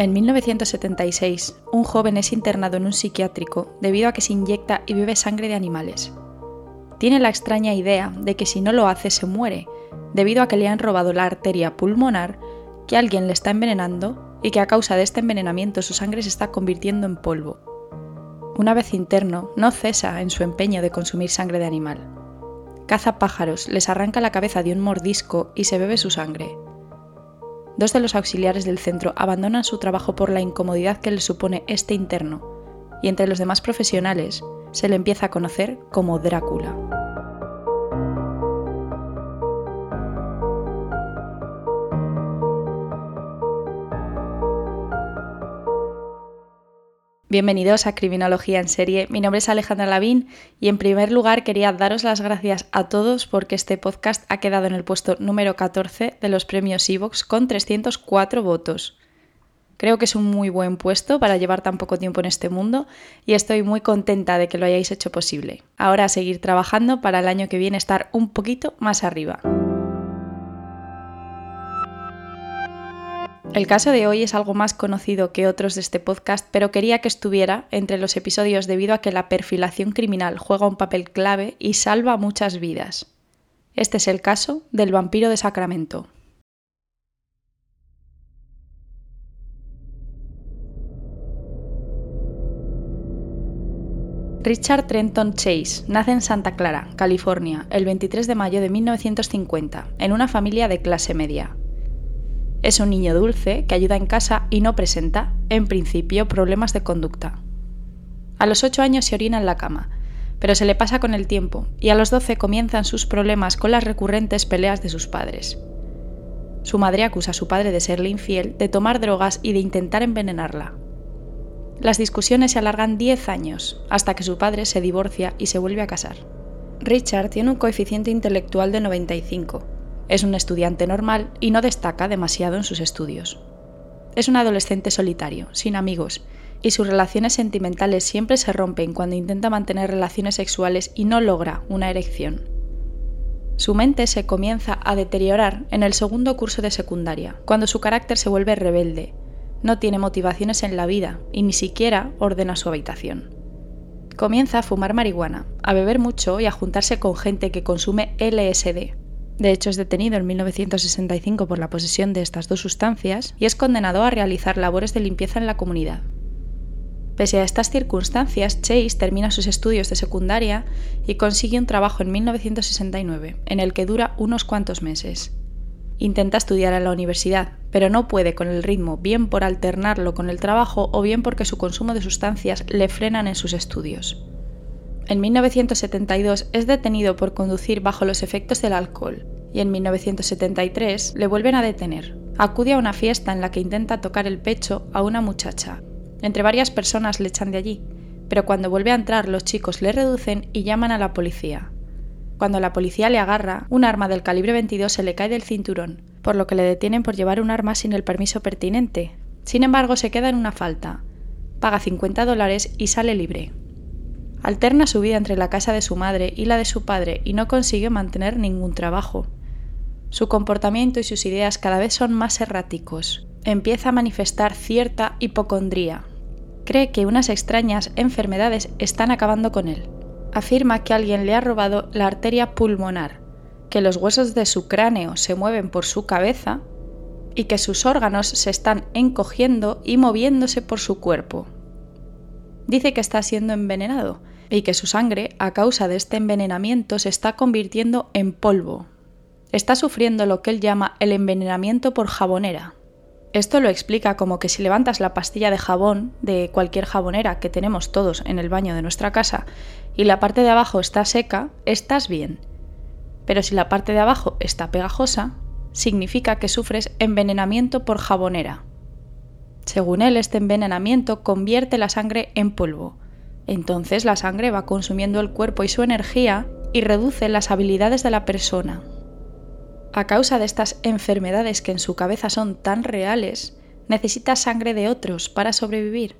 En 1976, un joven es internado en un psiquiátrico debido a que se inyecta y bebe sangre de animales. Tiene la extraña idea de que si no lo hace se muere, debido a que le han robado la arteria pulmonar, que alguien le está envenenando y que a causa de este envenenamiento su sangre se está convirtiendo en polvo. Una vez interno, no cesa en su empeño de consumir sangre de animal. Caza pájaros, les arranca la cabeza de un mordisco y se bebe su sangre dos de los auxiliares del centro abandonan su trabajo por la incomodidad que les supone este interno, y entre los demás profesionales se le empieza a conocer como Drácula. Bienvenidos a Criminología en Serie. Mi nombre es Alejandra Lavín y en primer lugar quería daros las gracias a todos porque este podcast ha quedado en el puesto número 14 de los premios Evox con 304 votos. Creo que es un muy buen puesto para llevar tan poco tiempo en este mundo y estoy muy contenta de que lo hayáis hecho posible. Ahora a seguir trabajando para el año que viene estar un poquito más arriba. El caso de hoy es algo más conocido que otros de este podcast, pero quería que estuviera entre los episodios debido a que la perfilación criminal juega un papel clave y salva muchas vidas. Este es el caso del vampiro de Sacramento. Richard Trenton Chase nace en Santa Clara, California, el 23 de mayo de 1950, en una familia de clase media. Es un niño dulce que ayuda en casa y no presenta, en principio, problemas de conducta. A los 8 años se orina en la cama, pero se le pasa con el tiempo y a los 12 comienzan sus problemas con las recurrentes peleas de sus padres. Su madre acusa a su padre de serle infiel, de tomar drogas y de intentar envenenarla. Las discusiones se alargan 10 años, hasta que su padre se divorcia y se vuelve a casar. Richard tiene un coeficiente intelectual de 95, es un estudiante normal y no destaca demasiado en sus estudios. Es un adolescente solitario, sin amigos, y sus relaciones sentimentales siempre se rompen cuando intenta mantener relaciones sexuales y no logra una erección. Su mente se comienza a deteriorar en el segundo curso de secundaria, cuando su carácter se vuelve rebelde, no tiene motivaciones en la vida y ni siquiera ordena su habitación. Comienza a fumar marihuana, a beber mucho y a juntarse con gente que consume LSD, de hecho, es detenido en 1965 por la posesión de estas dos sustancias y es condenado a realizar labores de limpieza en la comunidad. Pese a estas circunstancias, Chase termina sus estudios de secundaria y consigue un trabajo en 1969, en el que dura unos cuantos meses. Intenta estudiar en la universidad, pero no puede con el ritmo, bien por alternarlo con el trabajo o bien porque su consumo de sustancias le frenan en sus estudios en 1972 es detenido por conducir bajo los efectos del alcohol y en 1973 le vuelven a detener. Acude a una fiesta en la que intenta tocar el pecho a una muchacha. Entre varias personas le echan de allí, pero cuando vuelve a entrar los chicos le reducen y llaman a la policía. Cuando la policía le agarra, un arma del calibre 22 se le cae del cinturón, por lo que le detienen por llevar un arma sin el permiso pertinente. Sin embargo, se queda en una falta. Paga 50 dólares y sale libre. Alterna su vida entre la casa de su madre y la de su padre y no consigue mantener ningún trabajo. Su comportamiento y sus ideas cada vez son más erráticos. Empieza a manifestar cierta hipocondría. Cree que unas extrañas enfermedades están acabando con él. Afirma que alguien le ha robado la arteria pulmonar, que los huesos de su cráneo se mueven por su cabeza y que sus órganos se están encogiendo y moviéndose por su cuerpo. Dice que está siendo envenenado y que su sangre, a causa de este envenenamiento, se está convirtiendo en polvo. Está sufriendo lo que él llama el envenenamiento por jabonera. Esto lo explica como que si levantas la pastilla de jabón de cualquier jabonera que tenemos todos en el baño de nuestra casa y la parte de abajo está seca, estás bien. Pero si la parte de abajo está pegajosa, significa que sufres envenenamiento por jabonera. Según él, este envenenamiento convierte la sangre en polvo, entonces la sangre va consumiendo el cuerpo y su energía y reduce las habilidades de la persona. A causa de estas enfermedades que en su cabeza son tan reales, necesita sangre de otros para sobrevivir,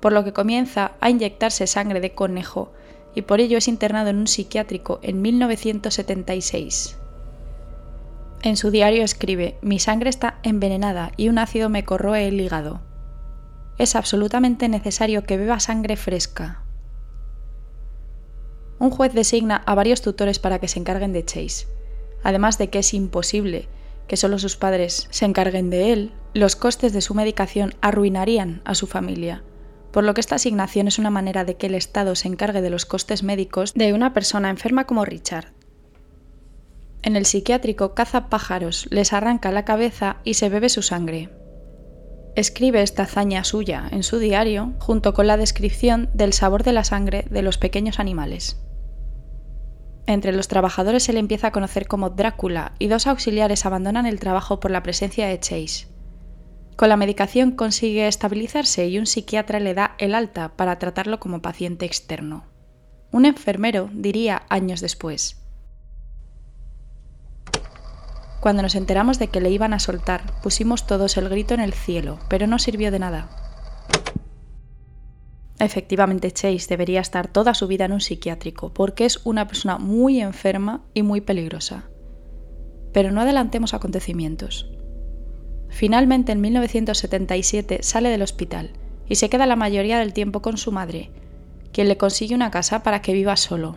por lo que comienza a inyectarse sangre de conejo y por ello es internado en un psiquiátrico en 1976. En su diario escribe, mi sangre está envenenada y un ácido me corroe el hígado. es absolutamente necesario que beba sangre fresca. Un juez designa a varios tutores para que se encarguen de Chase. Además de que es imposible que solo sus padres se encarguen de él, los costes de su medicación arruinarían a su familia, por lo que esta asignación es una manera de que el Estado se encargue de los costes médicos de una persona enferma como Richard. En el psiquiátrico caza pájaros, les arranca la cabeza y se bebe su sangre. Escribe esta hazaña suya en su diario junto con la descripción del sabor de la sangre de los pequeños animales. Entre los trabajadores se le empieza a conocer como Drácula y dos auxiliares abandonan el trabajo por la presencia de Chase. Con la medicación consigue estabilizarse y un psiquiatra le da el alta para tratarlo como paciente externo. Un enfermero diría años después. Cuando nos enteramos de que le iban a soltar, pusimos todos el grito en el cielo, pero no sirvió de nada. Efectivamente, Chase debería estar toda su vida en un psiquiátrico, porque es una persona muy enferma y muy peligrosa. Pero no adelantemos acontecimientos. Finalmente, en 1977, sale del hospital y se queda la mayoría del tiempo con su madre, quien le consigue una casa para que viva solo.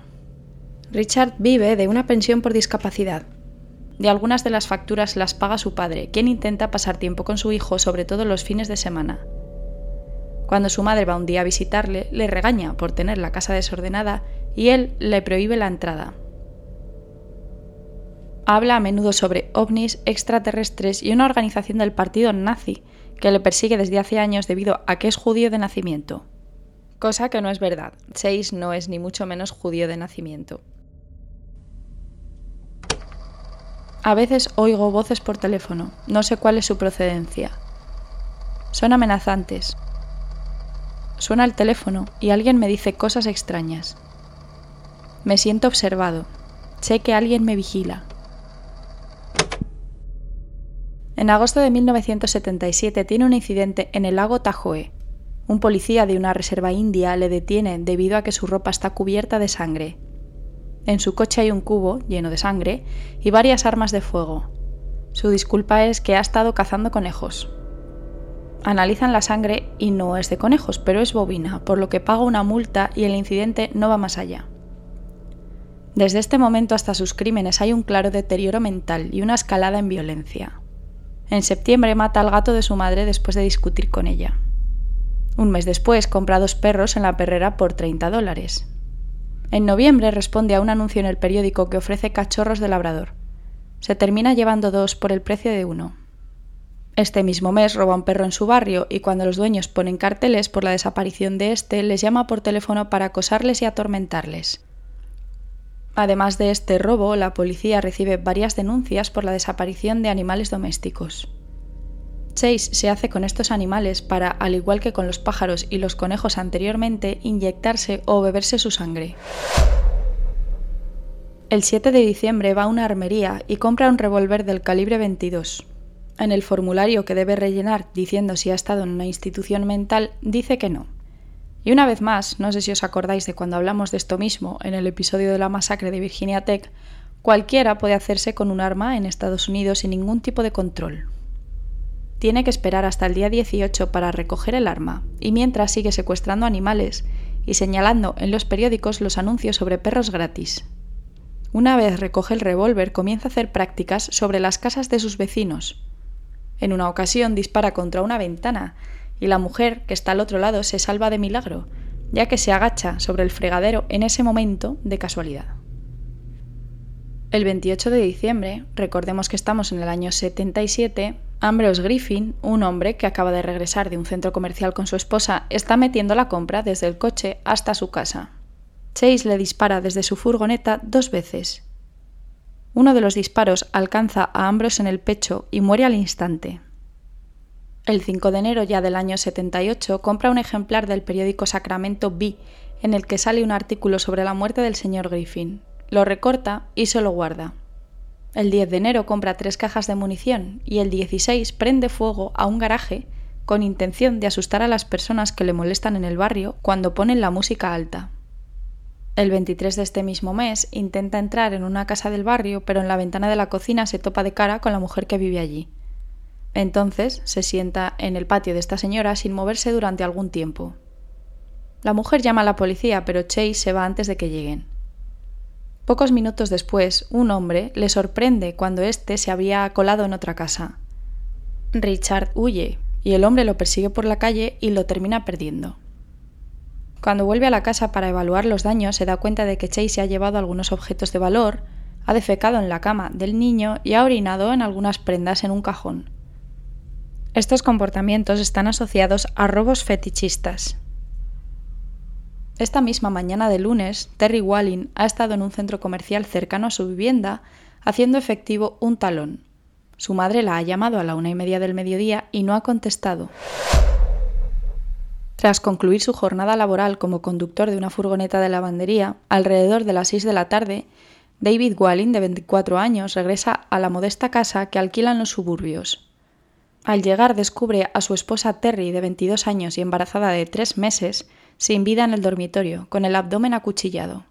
Richard vive de una pensión por discapacidad. De algunas de las facturas las paga su padre, quien intenta pasar tiempo con su hijo, sobre todo los fines de semana. Cuando su madre va un día a visitarle, le regaña por tener la casa desordenada y él le prohíbe la entrada. Habla a menudo sobre ovnis, extraterrestres y una organización del partido nazi que le persigue desde hace años debido a que es judío de nacimiento. Cosa que no es verdad. Chase no es ni mucho menos judío de nacimiento. A veces oigo voces por teléfono, no sé cuál es su procedencia. Son amenazantes, Suena el teléfono y alguien me dice cosas extrañas. Me siento observado. Sé que alguien me vigila. En agosto de 1977 tiene un incidente en el lago Tahoe. Un policía de una reserva india le detiene debido a que su ropa está cubierta de sangre. En su coche hay un cubo lleno de sangre y varias armas de fuego. Su disculpa es que ha estado cazando conejos. Analizan la sangre y no es de conejos, pero es bovina, por lo que paga una multa y el incidente no va más allá. Desde este momento hasta sus crímenes hay un claro deterioro mental y una escalada en violencia. En septiembre mata al gato de su madre después de discutir con ella. Un mes después compra dos perros en la perrera por 30 dólares. En noviembre responde a un anuncio en el periódico que ofrece cachorros de labrador. Se termina llevando dos por el precio de uno. Este mismo mes roba un perro en su barrio y cuando los dueños ponen carteles por la desaparición de este, les llama por teléfono para acosarles y atormentarles. Además de este robo, la policía recibe varias denuncias por la desaparición de animales domésticos. Chase se hace con estos animales para, al igual que con los pájaros y los conejos anteriormente, inyectarse o beberse su sangre. El 7 de diciembre va a una armería y compra un revólver del calibre 22. En el formulario que debe rellenar diciendo si ha estado en una institución mental, dice que no. Y una vez más, no sé si os acordáis de cuando hablamos de esto mismo en el episodio de la masacre de Virginia Tech, cualquiera puede hacerse con un arma en Estados Unidos sin ningún tipo de control. Tiene que esperar hasta el día 18 para recoger el arma, y mientras sigue secuestrando animales y señalando en los periódicos los anuncios sobre perros gratis. Una vez recoge el revólver, comienza a hacer prácticas sobre las casas de sus vecinos, en una ocasión dispara contra una ventana y la mujer, que está al otro lado, se salva de milagro, ya que se agacha sobre el fregadero en ese momento de casualidad. El 28 de diciembre, recordemos que estamos en el año 77, Ambrose Griffin, un hombre que acaba de regresar de un centro comercial con su esposa, está metiendo la compra desde el coche hasta su casa. Chase le dispara desde su furgoneta dos veces uno de los disparos alcanza a Ambrose en el pecho y muere al instante. El 5 de enero ya del año 78 compra un ejemplar del periódico Sacramento Bee en el que sale un artículo sobre la muerte del señor Griffin. Lo recorta y se lo guarda. El 10 de enero compra tres cajas de munición y el 16 prende fuego a un garaje con intención de asustar a las personas que le molestan en el barrio cuando ponen la música alta. El 23 de este mismo mes intenta entrar en una casa del barrio, pero en la ventana de la cocina se topa de cara con la mujer que vive allí. Entonces se sienta en el patio de esta señora sin moverse durante algún tiempo. La mujer llama a la policía, pero Chase se va antes de que lleguen. Pocos minutos después, un hombre le sorprende cuando éste se había colado en otra casa. Richard huye, y el hombre lo persigue por la calle y lo termina perdiendo. Cuando vuelve a la casa para evaluar los daños, se da cuenta de que Chase se ha llevado algunos objetos de valor, ha defecado en la cama del niño y ha orinado en algunas prendas en un cajón. Estos comportamientos están asociados a robos fetichistas. Esta misma mañana de lunes, Terry Walling ha estado en un centro comercial cercano a su vivienda haciendo efectivo un talón. Su madre la ha llamado a la una y media del mediodía y no ha contestado. Tras concluir su jornada laboral como conductor de una furgoneta de lavandería, alrededor de las seis de la tarde, David Walling, de 24 años, regresa a la modesta casa que alquilan los suburbios. Al llegar descubre a su esposa Terry, de 22 años y embarazada de tres meses, sin vida en el dormitorio, con el abdomen acuchillado.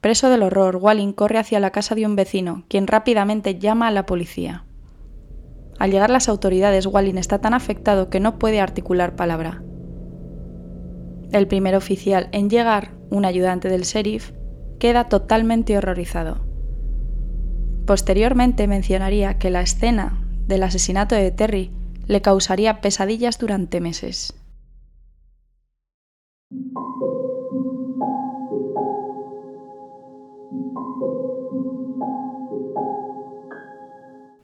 Preso del horror, Walling corre hacia la casa de un vecino, quien rápidamente llama a la policía. Al llegar las autoridades, Walling está tan afectado que no puede articular palabra. El primer oficial en llegar, un ayudante del sheriff, queda totalmente horrorizado. Posteriormente mencionaría que la escena del asesinato de Terry le causaría pesadillas durante meses.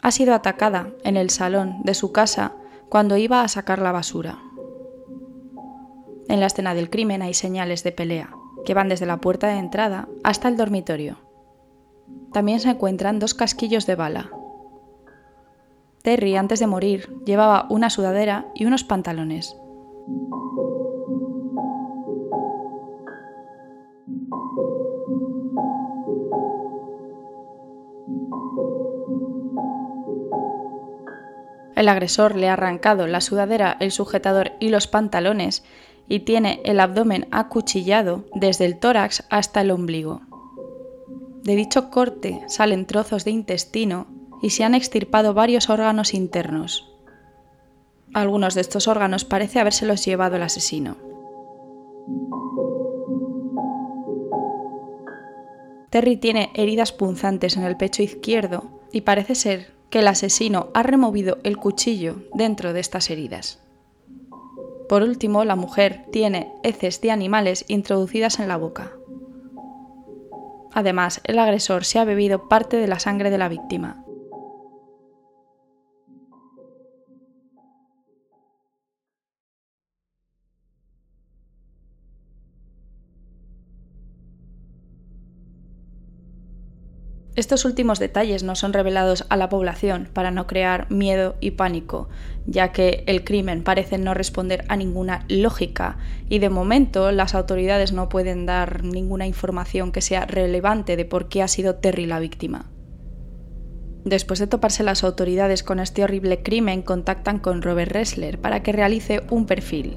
Ha sido atacada en el salón de su casa cuando iba a sacar la basura. En la escena del crimen hay señales de pelea, que van desde la puerta de entrada hasta el dormitorio. También se encuentran dos casquillos de bala. Terry, antes de morir, llevaba una sudadera y unos pantalones. El agresor le ha arrancado la sudadera, el sujetador y los pantalones y tiene el abdomen acuchillado desde el tórax hasta el ombligo. De dicho corte salen trozos de intestino y se han extirpado varios órganos internos. Algunos de estos órganos parece habérselos llevado el asesino. Terry tiene heridas punzantes en el pecho izquierdo y parece ser que el asesino ha removido el cuchillo dentro de estas heridas. Por último, la mujer tiene heces de animales introducidas en la boca. Además, el agresor se ha bebido parte de la sangre de la víctima. Estos últimos detalles no son revelados a la población para no crear miedo y pánico, ya que el crimen parece no responder a ninguna lógica y de momento las autoridades no pueden dar ninguna información que sea relevante de por qué ha sido Terry la víctima. Después de toparse las autoridades con este horrible crimen, contactan con Robert Ressler para que realice un perfil.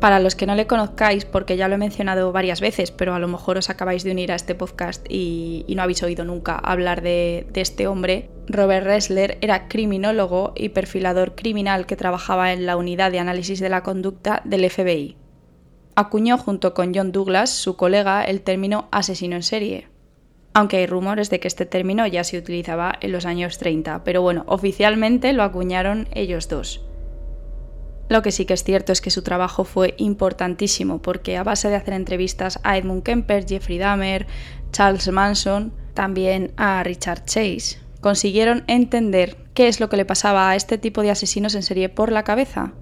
Para los que no le conozcáis, porque ya lo he mencionado varias veces, pero a lo mejor os acabáis de unir a este podcast y, no habéis oído nunca hablar de, de este hombre, Robert Ressler era criminólogo y perfilador criminal que trabajaba en la unidad de análisis de la conducta del FBI. Acuñó junto con John Douglas, su colega, el término asesino en serie, aunque hay rumores de que este término ya se utilizaba en los años 30, pero bueno, oficialmente lo acuñaron ellos dos. Lo que sí que es cierto es que su trabajo fue importantísimo porque a base de hacer entrevistas a Edmund Kemper, Jeffrey Dahmer, Charles Manson, también a Richard Chase, consiguieron entender qué es lo que le pasaba a este tipo de asesinos en serie por la cabeza.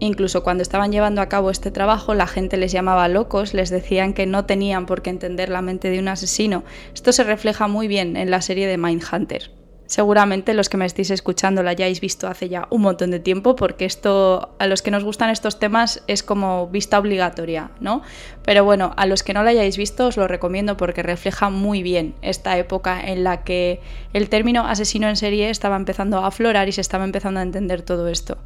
Incluso cuando estaban llevando a cabo este trabajo, la gente les llamaba locos, les decían que no tenían por qué entender la mente de un asesino. Esto se refleja muy bien en la serie de Mindhunter. Seguramente los que me estéis escuchando la hayáis visto hace ya un montón de tiempo, porque esto, a los que nos gustan estos temas, es como vista obligatoria, ¿no? Pero bueno, a los que no la hayáis visto, os lo recomiendo porque refleja muy bien esta época en la que el término asesino en serie estaba empezando a aflorar y se estaba empezando a entender todo esto.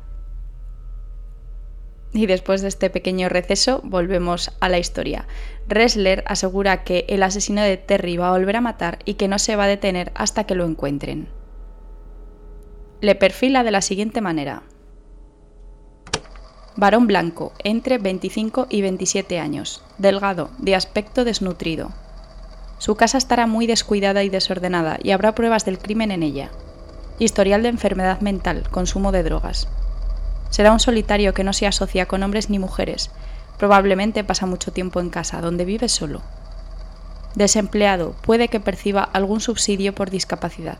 Y después de este pequeño receso, volvemos a la historia. Ressler asegura que el asesino de Terry va a volver a matar y que no se va a detener hasta que lo encuentren. Le perfila de la siguiente manera. Varón blanco, entre 25 y 27 años, delgado, de aspecto desnutrido. Su casa estará muy descuidada y desordenada y habrá pruebas del crimen en ella. Historial de enfermedad mental, consumo de drogas. Será un solitario que no se asocia con hombres ni mujeres. Probablemente pasa mucho tiempo en casa, donde vive solo. Desempleado, puede que perciba algún subsidio por discapacidad.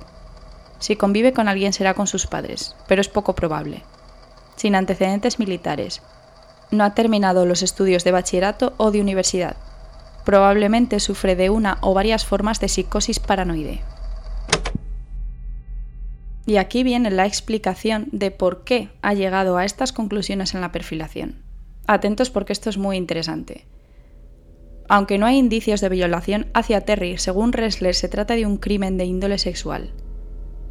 Si convive con alguien será con sus padres, pero es poco probable sin antecedentes militares. No ha terminado los estudios de bachillerato o de universidad. Probablemente sufre de una o varias formas de psicosis paranoide. Y aquí viene la explicación de por qué ha llegado a estas conclusiones en la perfilación. Atentos porque esto es muy interesante. Aunque no hay indicios de violación hacia Terry, según Ressler se trata de un crimen de índole sexual.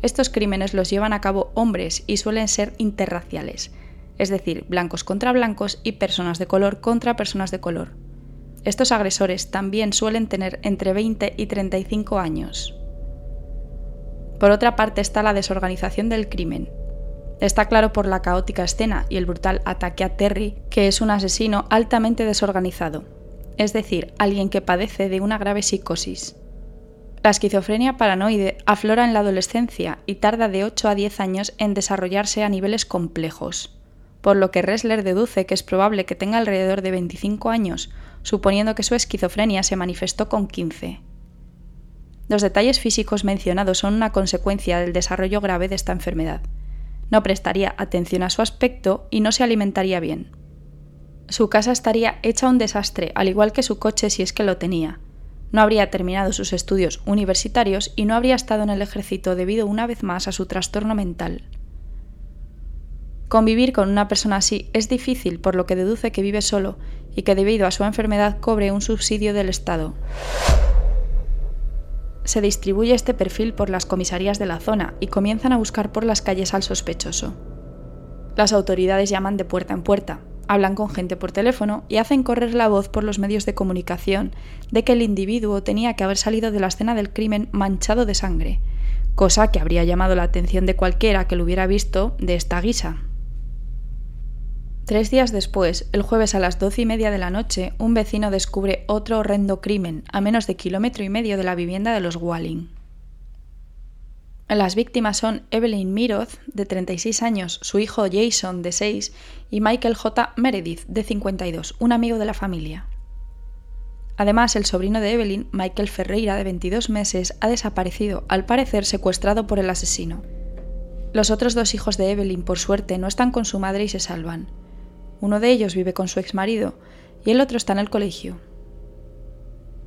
Estos crímenes los llevan a cabo hombres y suelen ser interraciales, es decir, blancos contra blancos y personas de color contra personas de color. Estos agresores también suelen tener entre 20 y 35 años. Por otra parte está la desorganización del crimen. Está claro por la caótica escena y el brutal ataque a Terry que es un asesino altamente desorganizado, es decir, alguien que padece de una grave psicosis. La esquizofrenia paranoide aflora en la adolescencia y tarda de 8 a 10 años en desarrollarse a niveles complejos, por lo que Ressler deduce que es probable que tenga alrededor de 25 años, suponiendo que su esquizofrenia se manifestó con 15. Los detalles físicos mencionados son una consecuencia del desarrollo grave de esta enfermedad. No prestaría atención a su aspecto y no se alimentaría bien. Su casa estaría hecha un desastre, al igual que su coche si es que lo tenía, no habría terminado sus estudios universitarios y no habría estado en el ejército debido una vez más a su trastorno mental. Convivir con una persona así es difícil, por lo que deduce que vive solo y que debido a su enfermedad cobre un subsidio del Estado. Se distribuye este perfil por las comisarías de la zona y comienzan a buscar por las calles al sospechoso. Las autoridades llaman de puerta en puerta, hablan con gente por teléfono y hacen correr la voz por los medios de comunicación de que el individuo tenía que haber salido de la escena del crimen manchado de sangre, cosa que habría llamado la atención de cualquiera que lo hubiera visto de esta guisa. Tres días después, el jueves a las doce y media de la noche, un vecino descubre otro horrendo crimen a menos de kilómetro y medio de la vivienda de los Walling. Las víctimas son Evelyn Miroth, de 36 años, su hijo Jason, de 6, y Michael J. Meredith, de 52, un amigo de la familia. Además, el sobrino de Evelyn, Michael Ferreira, de 22 meses, ha desaparecido, al parecer secuestrado por el asesino. Los otros dos hijos de Evelyn, por suerte, no están con su madre y se salvan. Uno de ellos vive con su exmarido y el otro está en el colegio.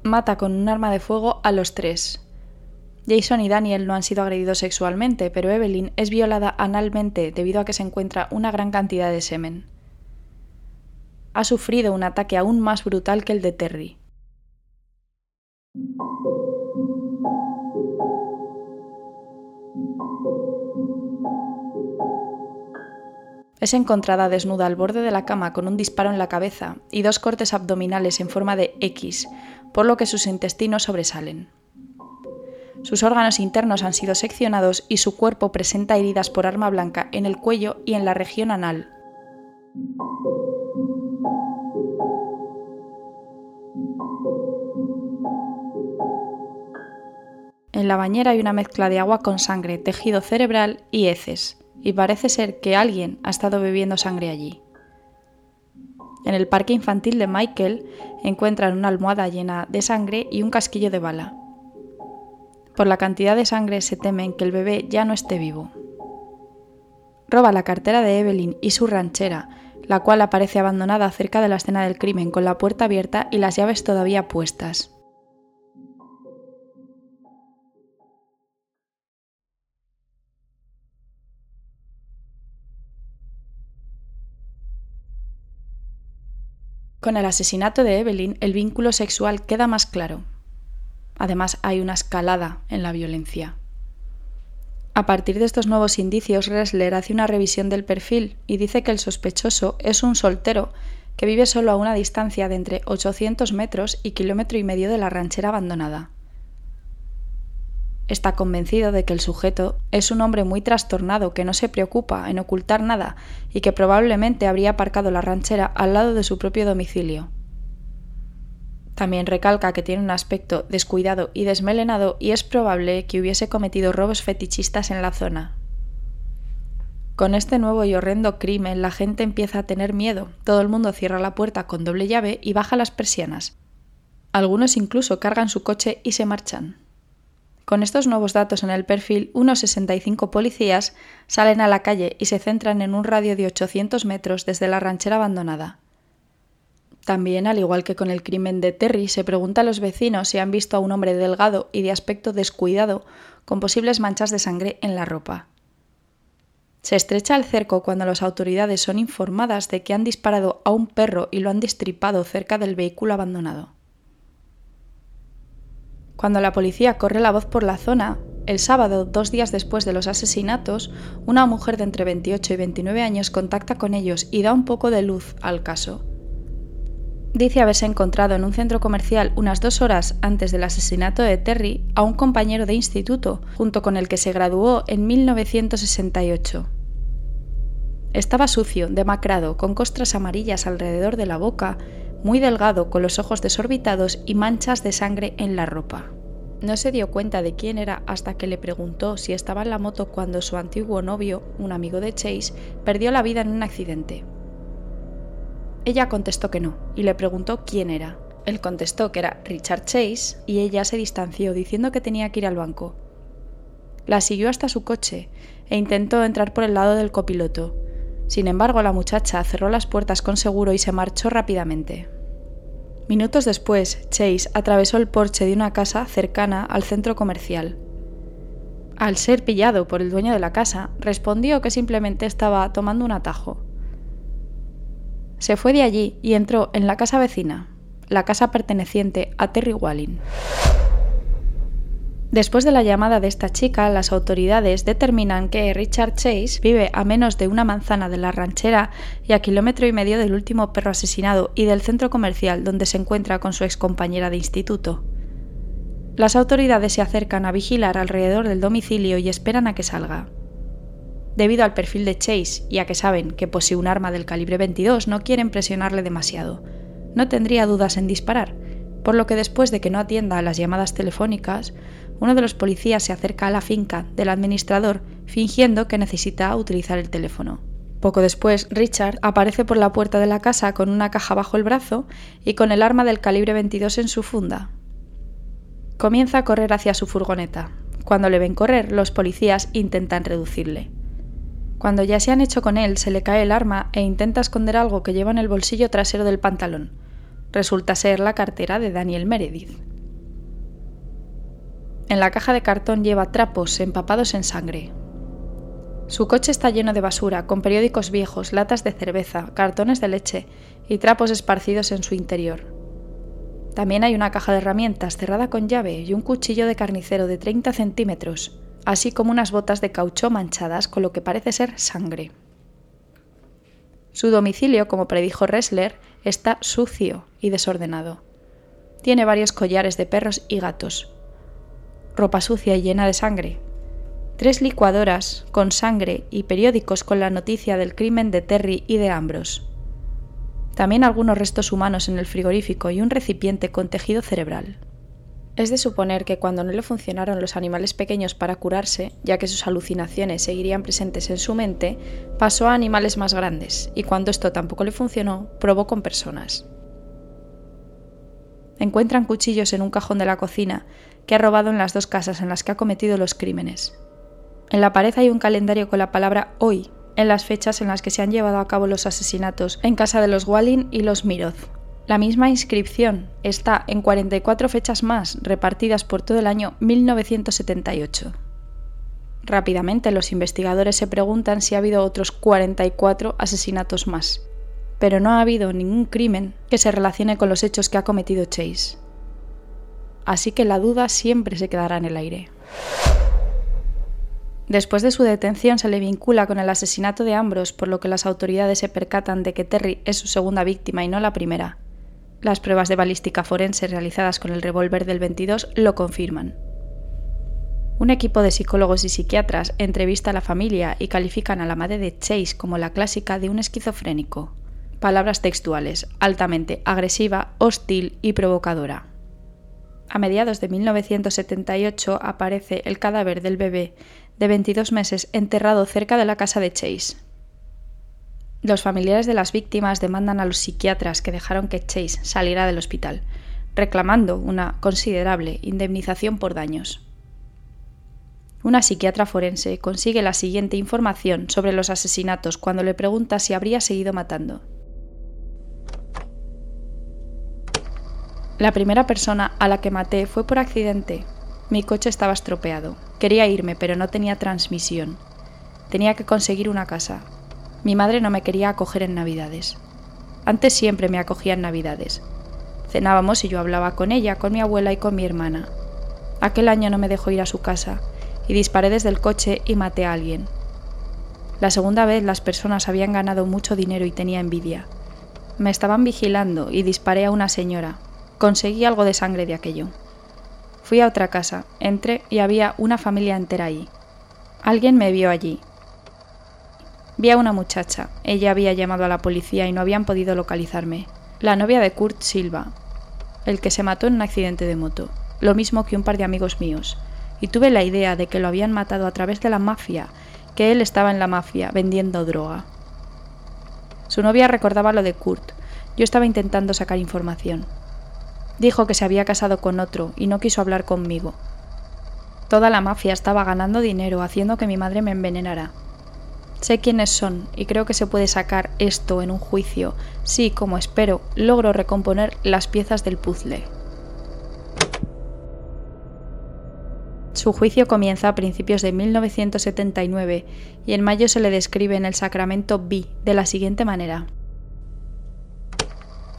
Mata con un arma de fuego a los tres, Jason y Daniel no han sido agredidos sexualmente, pero Evelyn es violada analmente debido a que se encuentra una gran cantidad de semen. Ha sufrido un ataque aún más brutal que el de Terry. Es encontrada desnuda al borde de la cama con un disparo en la cabeza y dos cortes abdominales en forma de X, por lo que sus intestinos sobresalen. Sus órganos internos han sido seccionados y su cuerpo presenta heridas por arma blanca en el cuello y en la región anal. En la bañera hay una mezcla de agua con sangre, tejido cerebral y heces, y parece ser que alguien ha estado bebiendo sangre allí. En el parque infantil de Michael encuentran una almohada llena de sangre y un casquillo de bala. Por la cantidad de sangre se temen que el bebé ya no esté vivo. Roba la cartera de Evelyn y su ranchera, la cual aparece abandonada cerca de la escena del crimen con la puerta abierta y las llaves todavía puestas. Con el asesinato de Evelyn, el vínculo sexual queda más claro. Además, hay una escalada en la violencia. A partir de estos nuevos indicios, Ressler hace una revisión del perfil y dice que el sospechoso es un soltero que vive solo a una distancia de entre 800 metros y kilómetro y medio de la ranchera abandonada. Está convencido de que el sujeto es un hombre muy trastornado que no se preocupa en ocultar nada y que probablemente habría aparcado la ranchera al lado de su propio domicilio. También recalca que tiene un aspecto descuidado y desmelenado y es probable que hubiese cometido robos fetichistas en la zona. Con este nuevo y horrendo crimen la gente empieza a tener miedo, todo el mundo cierra la puerta con doble llave y baja las persianas. Algunos incluso cargan su coche y se marchan. Con estos nuevos datos en el perfil, unos 65 policías salen a la calle y se centran en un radio de 800 metros desde la ranchera abandonada. También, al igual que con el crimen de Terry, se pregunta a los vecinos si han visto a un hombre delgado y de aspecto descuidado, con posibles manchas de sangre en la ropa. Se estrecha el cerco cuando las autoridades son informadas de que han disparado a un perro y lo han destripado cerca del vehículo abandonado. Cuando la policía corre la voz por la zona, el sábado, dos días después de los asesinatos, una mujer de entre 28 y 29 años contacta con ellos y da un poco de luz al caso. Dice haberse encontrado en un centro comercial unas dos horas antes del asesinato de Terry a un compañero de instituto, junto con el que se graduó en 1968. Estaba sucio, demacrado, con costras amarillas alrededor de la boca, muy delgado, con los ojos desorbitados y manchas de sangre en la ropa. No se dio cuenta de quién era hasta que le preguntó si estaba en la moto cuando su antiguo novio, un amigo de Chase, perdió la vida en un accidente. Ella contestó que no y le preguntó quién era. Él contestó que era Richard Chase y ella se distanció diciendo que tenía que ir al banco. La siguió hasta su coche e intentó entrar por el lado del copiloto, sin embargo, la muchacha cerró las puertas con seguro y se marchó rápidamente. Minutos después, Chase atravesó el porche de una casa cercana al centro comercial. Al ser pillado por el dueño de la casa, respondió que simplemente estaba tomando un atajo. Se fue de allí y entró en la casa vecina, la casa perteneciente a Terry Walling. Después de la llamada de esta chica, las autoridades determinan que Richard Chase vive a menos de una manzana de la ranchera y a kilómetro y medio del último perro asesinado y del centro comercial donde se encuentra con su excompañera de instituto. Las autoridades se acercan a vigilar alrededor del domicilio y esperan a que salga. Debido al perfil de Chase y a que saben que posee un arma del calibre 22, no quieren presionarle demasiado. No tendría dudas en disparar, por lo que después de que no atienda a las llamadas telefónicas, uno de los policías se acerca a la finca del administrador fingiendo que necesita utilizar el teléfono. Poco después, Richard aparece por la puerta de la casa con una caja bajo el brazo y con el arma del calibre 22 en su funda. Comienza a correr hacia su furgoneta. Cuando le ven correr, los policías intentan reducirle. Cuando ya se han hecho con él, se le cae el arma e intenta esconder algo que lleva en el bolsillo trasero del pantalón. Resulta ser la cartera de Daniel Meredith. En la caja de cartón lleva trapos empapados en sangre. Su coche está lleno de basura, con periódicos viejos, latas de cerveza, cartones de leche y trapos esparcidos en su interior. También hay una caja de herramientas cerrada con llave y un cuchillo de carnicero de 30 centímetros, así como unas botas de caucho manchadas con lo que parece ser sangre. Su domicilio, como predijo Ressler, está sucio y desordenado. Tiene varios collares de perros y gatos, ropa sucia y llena de sangre. Tres licuadoras con sangre y periódicos con la noticia del crimen de Terry y de Ambrose. También algunos restos humanos en el frigorífico y un recipiente con tejido cerebral. Es de suponer que cuando no le funcionaron los animales pequeños para curarse, ya que sus alucinaciones seguirían presentes en su mente, pasó a animales más grandes, y cuando esto tampoco le funcionó, probó con personas. Encuentran cuchillos en un cajón de la cocina que ha robado en las dos casas en las que ha cometido los crímenes. En la pared hay un calendario con la palabra hoy, en las fechas en las que se han llevado a cabo los asesinatos en casa de los Wallin y los Miroz. La misma inscripción está en 44 fechas más repartidas por todo el año 1978. Rápidamente los investigadores se preguntan si ha habido otros 44 asesinatos más, pero no ha habido ningún crimen que se relacione con los hechos que ha cometido Chase. Así que la duda siempre se quedará en el aire. Después de su detención se le vincula con el asesinato de Ambrose, por lo que las autoridades se percatan de que Terry es su segunda víctima y no la primera. Las pruebas de balística forense realizadas con el revólver del 22 lo confirman. Un equipo de psicólogos y psiquiatras entrevista a la familia y califican a la madre de Chase como la clásica de un esquizofrénico. Palabras textuales, altamente agresiva, hostil y provocadora. A mediados de 1978 aparece el cadáver del bebé de 22 meses enterrado cerca de la casa de Chase. Los familiares de las víctimas demandan a los psiquiatras que dejaron que Chase saliera del hospital, reclamando una considerable indemnización por daños una psiquiatra forense consigue la siguiente información sobre los asesinatos cuando le pregunta si habría seguido matando. La primera persona a la que maté fue por accidente. Mi coche estaba estropeado. Quería irme, pero no tenía transmisión. Tenía que conseguir una casa. Mi madre no me quería acoger en Navidades. Antes siempre me acogía en Navidades. Cenábamos y yo hablaba con ella, con mi abuela y con mi hermana. Aquel año no me dejó ir a su casa y disparé desde el coche y maté a alguien. La segunda vez las personas habían ganado mucho dinero y tenía envidia. Me estaban vigilando y disparé a una señora. Conseguí algo de sangre de aquello. Fui a otra casa, entré y había una familia entera allí. Alguien me vio allí. Vi a una muchacha. Ella había llamado a la policía y no habían podido localizarme. La novia de Kurt Silva, el que se mató en un accidente de moto, lo mismo que un par de amigos míos y tuve la idea de que lo habían matado a través de la mafia, que él estaba en la mafia vendiendo droga. Su novia recordaba lo de Kurt. Yo estaba intentando sacar información. Dijo que se había casado con otro y no quiso hablar conmigo. Toda la mafia estaba ganando dinero haciendo que mi madre me envenenara. Sé quiénes son y creo que se puede sacar esto en un juicio si, como espero, logro recomponer las piezas del puzzle. Su juicio comienza a principios de 1979 y en mayo se le describe en el Sacramento B de la siguiente manera.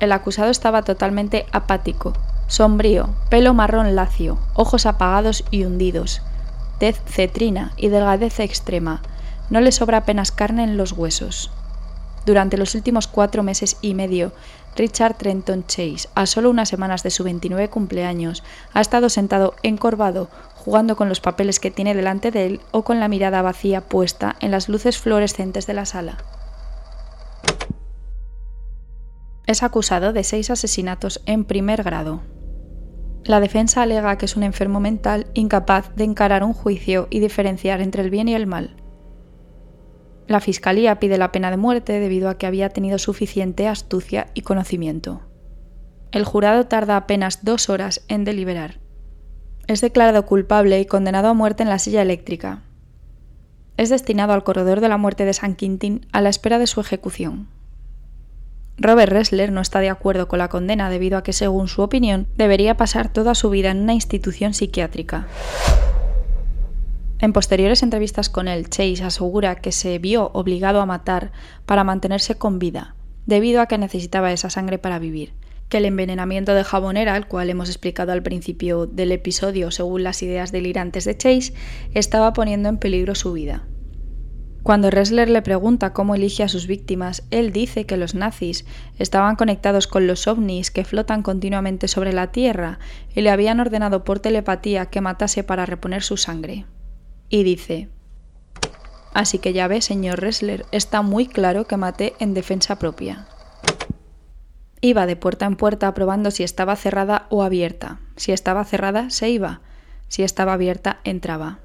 El acusado estaba totalmente apático, sombrío, pelo marrón lacio, ojos apagados y hundidos, tez cetrina y delgadez extrema. No le sobra apenas carne en los huesos. Durante los últimos cuatro meses y medio, Richard Trenton Chase, a solo unas semanas de su 29 cumpleaños, ha estado sentado encorvado, jugando con los papeles que tiene delante de él o con la mirada vacía puesta en las luces fluorescentes de la sala. Es acusado de seis asesinatos en primer grado. La defensa alega que es un enfermo mental incapaz de encarar un juicio y diferenciar entre el bien y el mal. La Fiscalía pide la pena de muerte debido a que había tenido suficiente astucia y conocimiento. El jurado tarda apenas dos horas en deliberar. Es declarado culpable y condenado a muerte en la silla eléctrica. Es destinado al corredor de la muerte de San Quintín a la espera de su ejecución. Robert Ressler no está de acuerdo con la condena debido a que, según su opinión, debería pasar toda su vida en una institución psiquiátrica. En posteriores entrevistas con él, Chase asegura que se vio obligado a matar para mantenerse con vida, debido a que necesitaba esa sangre para vivir, que el envenenamiento de jabonera, el cual hemos explicado al principio del episodio según las ideas delirantes de Chase, estaba poniendo en peligro su vida. Cuando Ressler le pregunta cómo elige a sus víctimas, él dice que los nazis estaban conectados con los ovnis que flotan continuamente sobre la Tierra y le habían ordenado por telepatía que matase para reponer su sangre y dice, Así que ya ve, señor Ressler, está muy claro que maté en defensa propia. Iba de puerta en puerta probando si estaba cerrada o abierta. Si estaba cerrada, se iba. Si estaba abierta, entraba.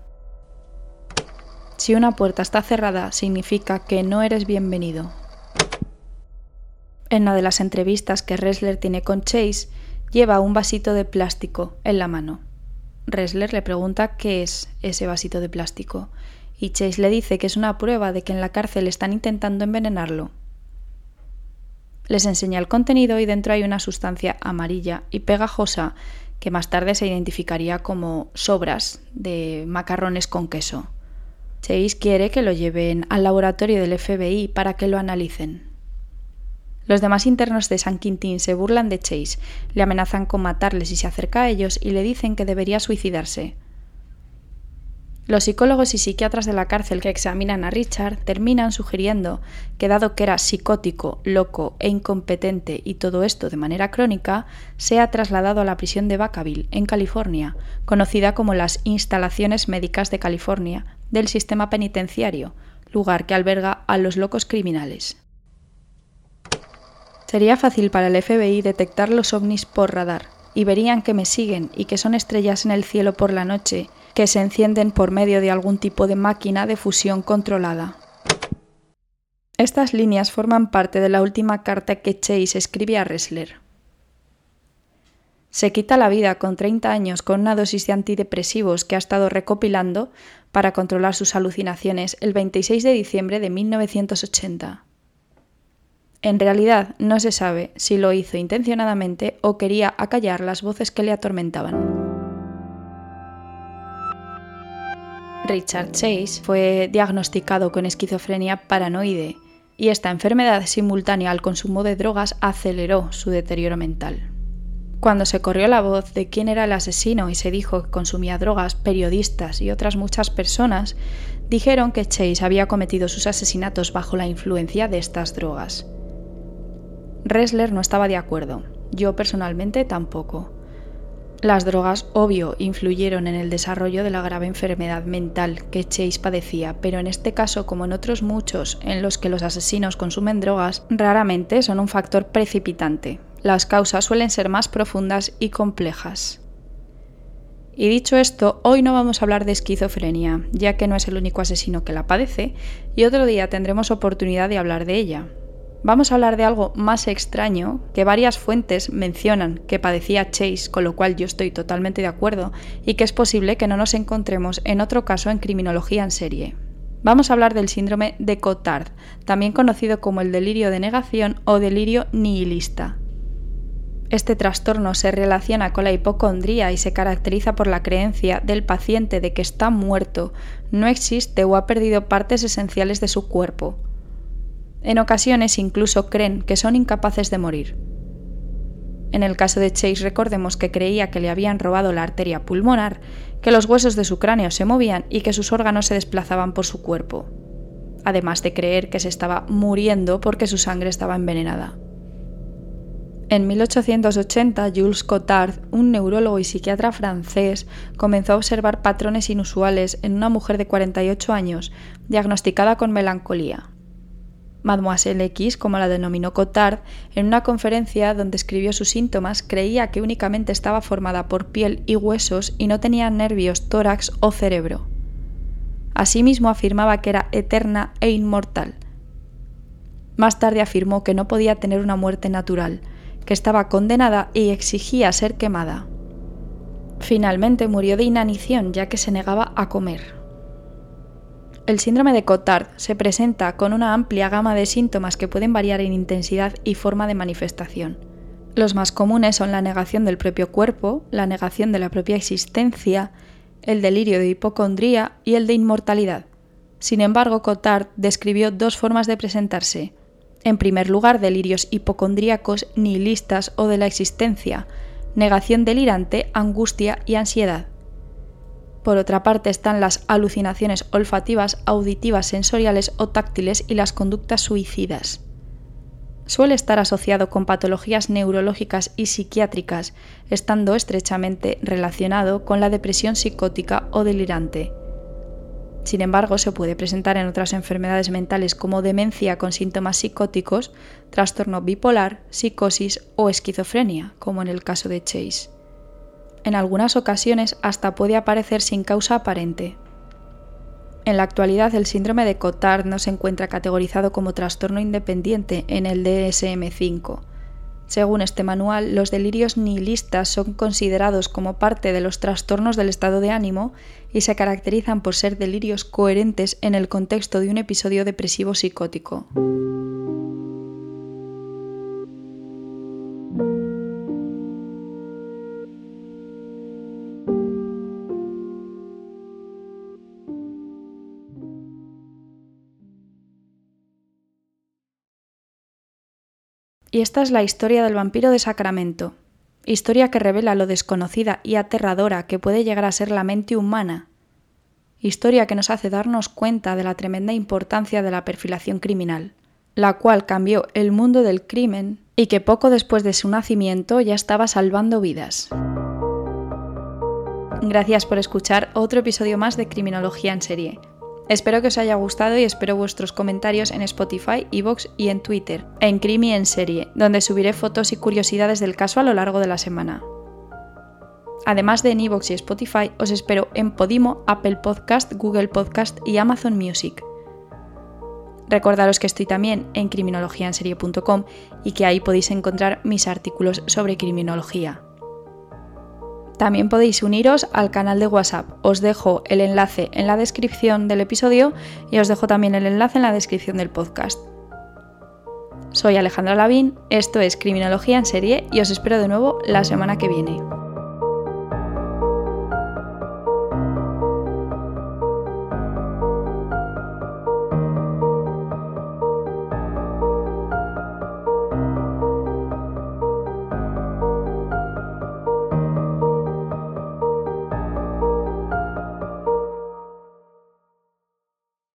Si una puerta está cerrada, significa que no eres bienvenido. En una de las entrevistas que Ressler tiene con Chase, lleva un vasito de plástico en la mano. Ressler le pregunta qué es ese vasito de plástico y Chase le dice que es una prueba de que en la cárcel están intentando envenenarlo. Les enseña el contenido y dentro hay una sustancia amarilla y pegajosa que más tarde se identificaría como sobras de macarrones con queso. Chase quiere que lo lleven al laboratorio del FBI para que lo analicen. Los demás internos de San Quintín se burlan de Chase, le amenazan con matarle si se acerca a ellos y le dicen que debería suicidarse. Los psicólogos y psiquiatras de la cárcel que examinan a Richard terminan sugiriendo que dado que era psicótico, loco e incompetente y todo esto de manera crónica, sea trasladado a la prisión de Vacaville, en California, conocida como las Instalaciones Médicas de California, del sistema penitenciario, lugar que alberga a los locos criminales. Sería fácil para el FBI detectar los ovnis por radar, y verían que me siguen y que son estrellas en el cielo por la noche, que se encienden por medio de algún tipo de máquina de fusión controlada. Estas líneas forman parte de la última carta que Chase escribe a Ressler. Se quita la vida con 30 años con una dosis de antidepresivos que ha estado recopilando para controlar sus alucinaciones el 26 de diciembre de 1980. En realidad no se sabe si lo hizo intencionadamente o quería acallar las voces que le atormentaban. Richard Chase fue diagnosticado con esquizofrenia paranoide y esta enfermedad simultánea al consumo de drogas aceleró su deterioro mental. Cuando se corrió la voz de quién era el asesino y se dijo que consumía drogas, periodistas y otras muchas personas dijeron que Chase había cometido sus asesinatos bajo la influencia de estas drogas. Ressler no estaba de acuerdo, yo personalmente tampoco. Las drogas, obvio, influyeron en el desarrollo de la grave enfermedad mental que Chase padecía, pero en este caso, como en otros muchos en los que los asesinos consumen drogas, raramente son un factor precipitante. Las causas suelen ser más profundas y complejas. Y dicho esto, hoy no vamos a hablar de esquizofrenia, ya que no es el único asesino que la padece, y otro día tendremos oportunidad de hablar de ella vamos a hablar de algo más extraño que varias fuentes mencionan que padecía Chase, con lo cual yo estoy totalmente de acuerdo, y que es posible que no nos encontremos en otro caso en criminología en serie. Vamos a hablar del síndrome de Cotard, también conocido como el delirio de negación o delirio nihilista. Este trastorno se relaciona con la hipocondría y se caracteriza por la creencia del paciente de que está muerto, no existe o ha perdido partes esenciales de su cuerpo, en ocasiones incluso creen que son incapaces de morir. En el caso de Chase recordemos que creía que le habían robado la arteria pulmonar, que los huesos de su cráneo se movían y que sus órganos se desplazaban por su cuerpo, además de creer que se estaba muriendo porque su sangre estaba envenenada. En 1880, Jules Cotard, un neurólogo y psiquiatra francés, comenzó a observar patrones inusuales en una mujer de 48 años, diagnosticada con melancolía. Mademoiselle X, como la denominó Cotard, en una conferencia donde escribió sus síntomas, creía que únicamente estaba formada por piel y huesos y no tenía nervios, tórax o cerebro. Asimismo afirmaba que era eterna e inmortal. Más tarde afirmó que no podía tener una muerte natural, que estaba condenada y exigía ser quemada. Finalmente murió de inanición ya que se negaba a comer. El síndrome de Cotard se presenta con una amplia gama de síntomas que pueden variar en intensidad y forma de manifestación. Los más comunes son la negación del propio cuerpo, la negación de la propia existencia, el delirio de hipocondría y el de inmortalidad. Sin embargo, Cotard describió dos formas de presentarse. En primer lugar, delirios hipocondríacos nihilistas o de la existencia, negación delirante, angustia y ansiedad. Por otra parte están las alucinaciones olfativas, auditivas, sensoriales o táctiles y las conductas suicidas. Suele estar asociado con patologías neurológicas y psiquiátricas, estando estrechamente relacionado con la depresión psicótica o delirante. Sin embargo, se puede presentar en otras enfermedades mentales como demencia con síntomas psicóticos, trastorno bipolar, psicosis o esquizofrenia, como en el caso de Chase en algunas ocasiones hasta puede aparecer sin causa aparente. En la actualidad el síndrome de Cotard no se encuentra categorizado como trastorno independiente en el DSM-5. Según este manual, los delirios nihilistas son considerados como parte de los trastornos del estado de ánimo y se caracterizan por ser delirios coherentes en el contexto de un episodio depresivo psicótico. Y esta es la historia del vampiro de Sacramento, historia que revela lo desconocida y aterradora que puede llegar a ser la mente humana, historia que nos hace darnos cuenta de la tremenda importancia de la perfilación criminal, la cual cambió el mundo del crimen y que poco después de su nacimiento ya estaba salvando vidas. Gracias por escuchar otro episodio más de Criminología en serie. Espero que os haya gustado y espero vuestros comentarios en Spotify, Evox y en Twitter, en Crimi en serie, donde subiré fotos y curiosidades del caso a lo largo de la semana. Además de en Evox y Spotify, os espero en Podimo, Apple Podcast, Google Podcast y Amazon Music. Recordaros que estoy también en criminologiaenserie.com y que ahí podéis encontrar mis artículos sobre criminología. También podéis uniros al canal de WhatsApp. Os dejo el enlace en la descripción del episodio y os dejo también el enlace en la descripción del podcast. Soy Alejandra Lavín, esto es Criminología en serie y os espero de nuevo la semana que viene.